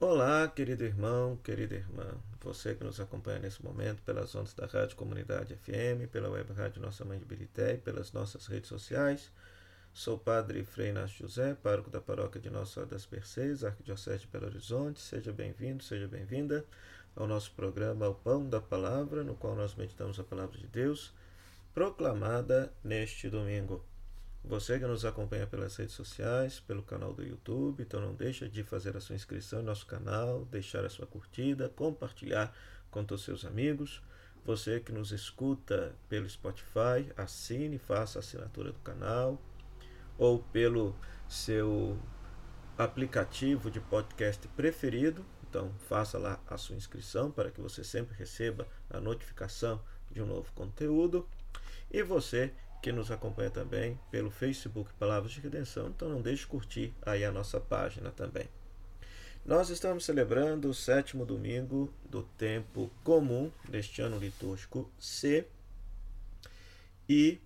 Olá, querido irmão, querida irmã, você que nos acompanha nesse momento pelas ondas da Rádio Comunidade FM, pela web Rádio Nossa Mãe de Birité e pelas nossas redes sociais. Sou Padre Frei Inácio José, pároco da paróquia de Nossa Senhora das Mercês, Arquidiocese de Belo Horizonte. Seja bem-vindo, seja bem-vinda ao nosso programa O Pão da Palavra, no qual nós meditamos a Palavra de Deus, proclamada neste domingo. Você que nos acompanha pelas redes sociais, pelo canal do YouTube, então não deixa de fazer a sua inscrição no nosso canal, deixar a sua curtida, compartilhar com os seus amigos. Você que nos escuta pelo Spotify, assine, faça a assinatura do canal ou pelo seu aplicativo de podcast preferido. Então, faça lá a sua inscrição para que você sempre receba a notificação de um novo conteúdo. E você que nos acompanha também pelo Facebook Palavras de Redenção. Então não deixe de curtir aí a nossa página também. Nós estamos celebrando o sétimo domingo do tempo comum deste ano litúrgico C. E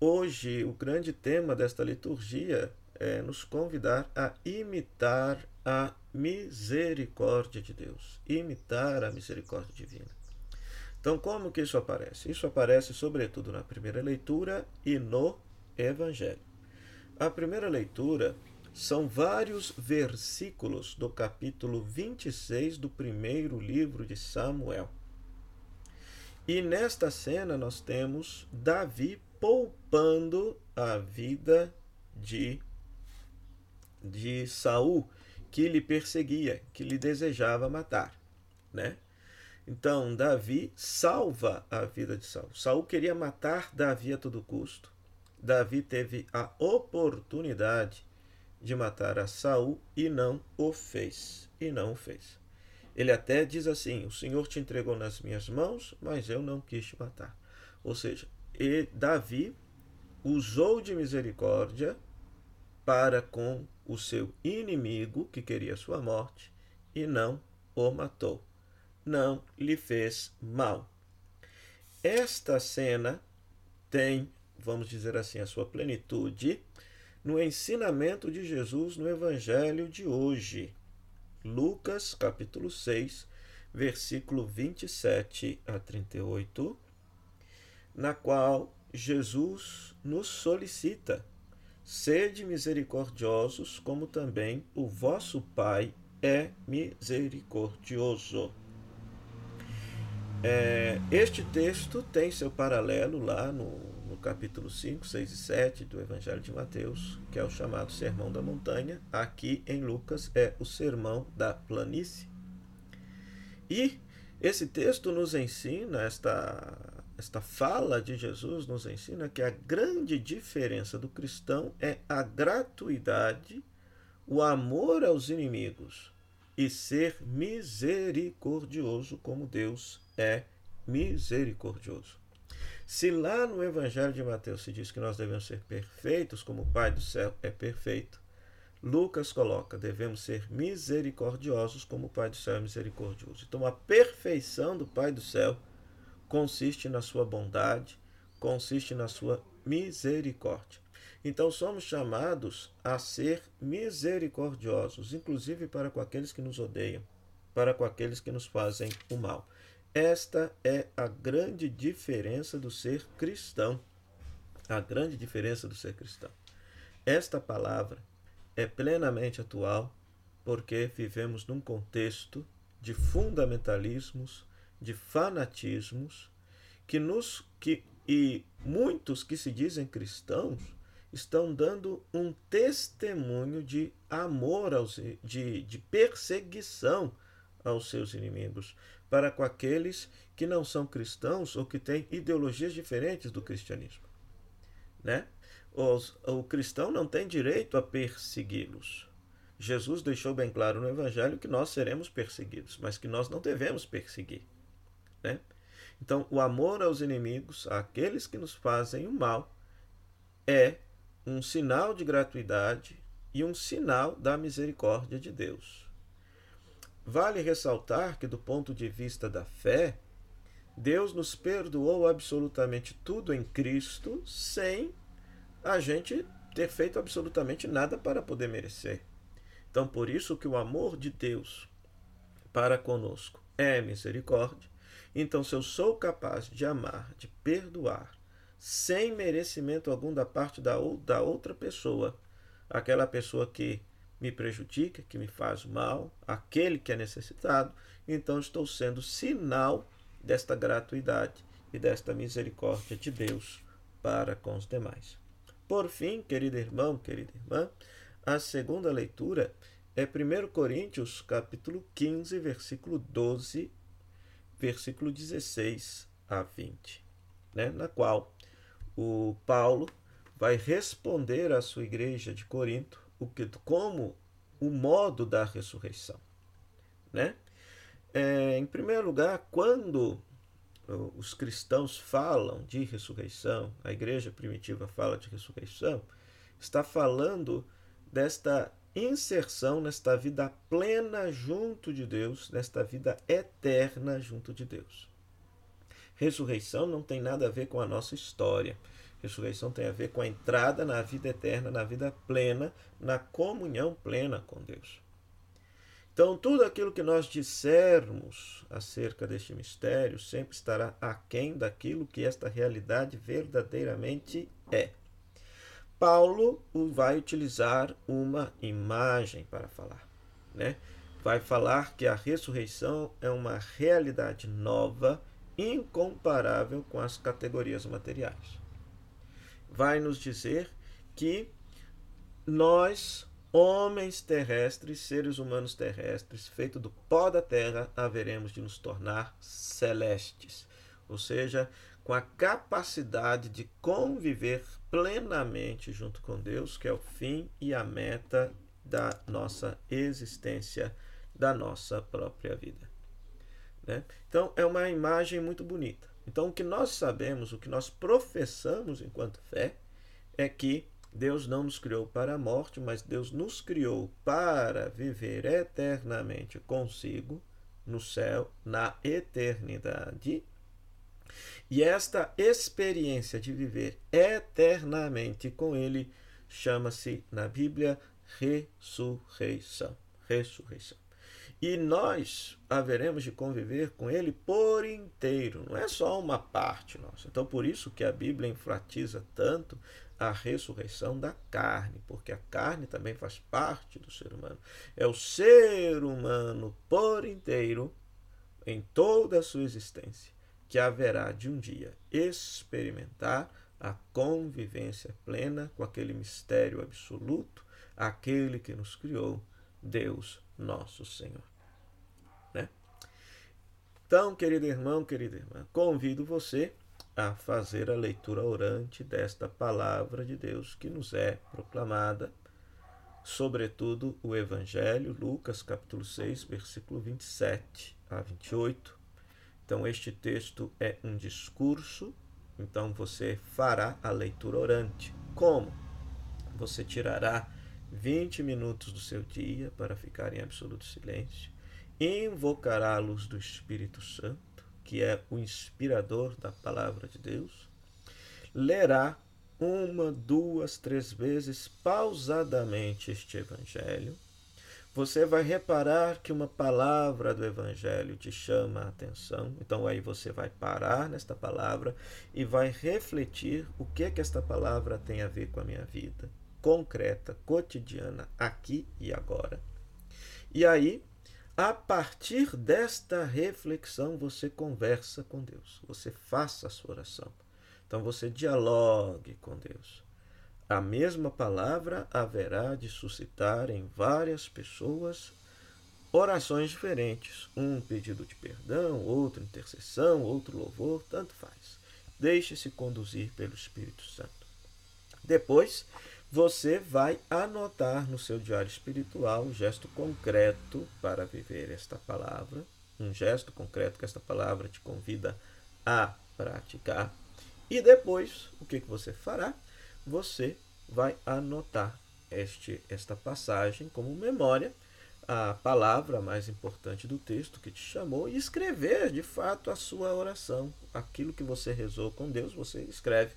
hoje o grande tema desta liturgia é nos convidar a imitar a misericórdia de Deus, imitar a misericórdia divina. Então, como que isso aparece? Isso aparece sobretudo na primeira leitura e no Evangelho. A primeira leitura são vários versículos do capítulo 26 do primeiro livro de Samuel. E nesta cena nós temos Davi poupando a vida de de Saul, que lhe perseguia, que lhe desejava matar, né? Então, Davi salva a vida de Saul. Saul queria matar Davi a todo custo. Davi teve a oportunidade de matar a Saul e não o fez. E não o fez. Ele até diz assim: O Senhor te entregou nas minhas mãos, mas eu não quis te matar. Ou seja, Davi usou de misericórdia para com o seu inimigo que queria sua morte e não o matou não lhe fez mal. Esta cena tem, vamos dizer assim, a sua plenitude no ensinamento de Jesus no Evangelho de hoje. Lucas, capítulo 6, versículo 27 a 38, na qual Jesus nos solicita: sede misericordiosos, como também o vosso Pai é misericordioso. É, este texto tem seu paralelo lá no, no capítulo 5, 6 e 7 do Evangelho de Mateus, que é o chamado Sermão da Montanha. Aqui em Lucas é o Sermão da Planície. E esse texto nos ensina, esta, esta fala de Jesus nos ensina que a grande diferença do cristão é a gratuidade, o amor aos inimigos e ser misericordioso como Deus é misericordioso. Se lá no Evangelho de Mateus se diz que nós devemos ser perfeitos como o Pai do céu é perfeito, Lucas coloca, devemos ser misericordiosos como o Pai do céu é misericordioso. Então a perfeição do Pai do céu consiste na sua bondade, consiste na sua misericórdia. Então somos chamados a ser misericordiosos, inclusive para com aqueles que nos odeiam, para com aqueles que nos fazem o mal. Esta é a grande diferença do ser cristão. A grande diferença do ser cristão. Esta palavra é plenamente atual porque vivemos num contexto de fundamentalismos, de fanatismos, que nos que e muitos que se dizem cristãos estão dando um testemunho de amor aos de, de perseguição aos seus inimigos, para com aqueles que não são cristãos ou que têm ideologias diferentes do cristianismo. Né? Os, o cristão não tem direito a persegui-los. Jesus deixou bem claro no Evangelho que nós seremos perseguidos, mas que nós não devemos perseguir. Né? Então, o amor aos inimigos, àqueles que nos fazem o mal, é um sinal de gratuidade e um sinal da misericórdia de Deus. Vale ressaltar que, do ponto de vista da fé, Deus nos perdoou absolutamente tudo em Cristo sem a gente ter feito absolutamente nada para poder merecer. Então, por isso que o amor de Deus para conosco é misericórdia, então se eu sou capaz de amar, de perdoar, sem merecimento algum da parte da, da outra pessoa, aquela pessoa que me prejudica, que me faz mal, aquele que é necessitado, então estou sendo sinal desta gratuidade e desta misericórdia de Deus para com os demais. Por fim, querido irmão, querida irmã, a segunda leitura é 1 Coríntios, capítulo 15, versículo 12, versículo 16 a 20, né? na qual o Paulo vai responder à sua igreja de Corinto o que, como o modo da ressurreição. Né? É, em primeiro lugar, quando os cristãos falam de ressurreição, a igreja primitiva fala de ressurreição, está falando desta inserção nesta vida plena junto de Deus, nesta vida eterna junto de Deus. Ressurreição não tem nada a ver com a nossa história. Ressurreição tem a ver com a entrada na vida eterna, na vida plena, na comunhão plena com Deus. Então, tudo aquilo que nós dissermos acerca deste mistério sempre estará aquém daquilo que esta realidade verdadeiramente é. Paulo vai utilizar uma imagem para falar, né? Vai falar que a ressurreição é uma realidade nova, incomparável com as categorias materiais. Vai nos dizer que nós homens terrestres, seres humanos terrestres, feito do pó da terra, haveremos de nos tornar celestes, ou seja, com a capacidade de conviver plenamente junto com Deus, que é o fim e a meta da nossa existência, da nossa própria vida. Né? Então, é uma imagem muito bonita. Então, o que nós sabemos, o que nós professamos enquanto fé, é que Deus não nos criou para a morte, mas Deus nos criou para viver eternamente consigo no céu, na eternidade. E esta experiência de viver eternamente com Ele chama-se na Bíblia ressurreição. Ressurreição. E nós haveremos de conviver com Ele por inteiro, não é só uma parte nossa. Então, por isso que a Bíblia enfatiza tanto a ressurreição da carne, porque a carne também faz parte do ser humano. É o ser humano por inteiro, em toda a sua existência, que haverá de um dia experimentar a convivência plena com aquele mistério absoluto, aquele que nos criou, Deus nosso Senhor. Então, querido irmão, querida irmã, convido você a fazer a leitura orante desta palavra de Deus que nos é proclamada, sobretudo o Evangelho, Lucas capítulo 6, versículo 27 a 28. Então, este texto é um discurso, então você fará a leitura orante. Como? Você tirará 20 minutos do seu dia para ficar em absoluto silêncio, invocará a luz do Espírito Santo que é o inspirador da palavra de Deus, lerá uma, duas, três vezes pausadamente este evangelho. Você vai reparar que uma palavra do evangelho te chama a atenção. Então aí você vai parar nesta palavra e vai refletir o que que esta palavra tem a ver com a minha vida concreta, cotidiana, aqui e agora. E aí a partir desta reflexão, você conversa com Deus, você faça a sua oração. Então você dialogue com Deus. A mesma palavra haverá de suscitar em várias pessoas orações diferentes. Um pedido de perdão, outro intercessão, outro louvor, tanto faz. Deixe-se conduzir pelo Espírito Santo. Depois, você vai anotar no seu diário espiritual um gesto concreto para viver esta palavra, um gesto concreto que esta palavra te convida a praticar. E depois, o que, que você fará? Você vai anotar este, esta passagem como memória, a palavra mais importante do texto que te chamou, e escrever de fato a sua oração. Aquilo que você rezou com Deus, você escreve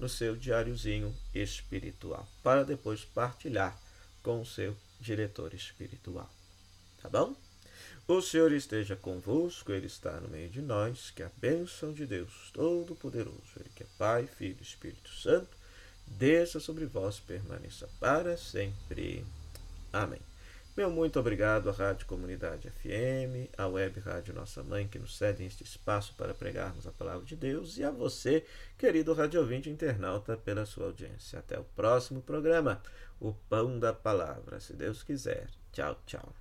no seu diáriozinho espiritual, para depois partilhar com o seu diretor espiritual. Tá bom? O Senhor esteja convosco, Ele está no meio de nós, que a bênção de Deus Todo-Poderoso, Ele que é Pai, Filho e Espírito Santo, desça sobre vós permaneça para sempre. Amém. Meu muito obrigado à Rádio Comunidade FM, à Web Rádio Nossa Mãe, que nos cedem este espaço para pregarmos a palavra de Deus, e a você, querido rádio ouvinte internauta, pela sua audiência. Até o próximo programa, o Pão da Palavra, se Deus quiser. Tchau, tchau.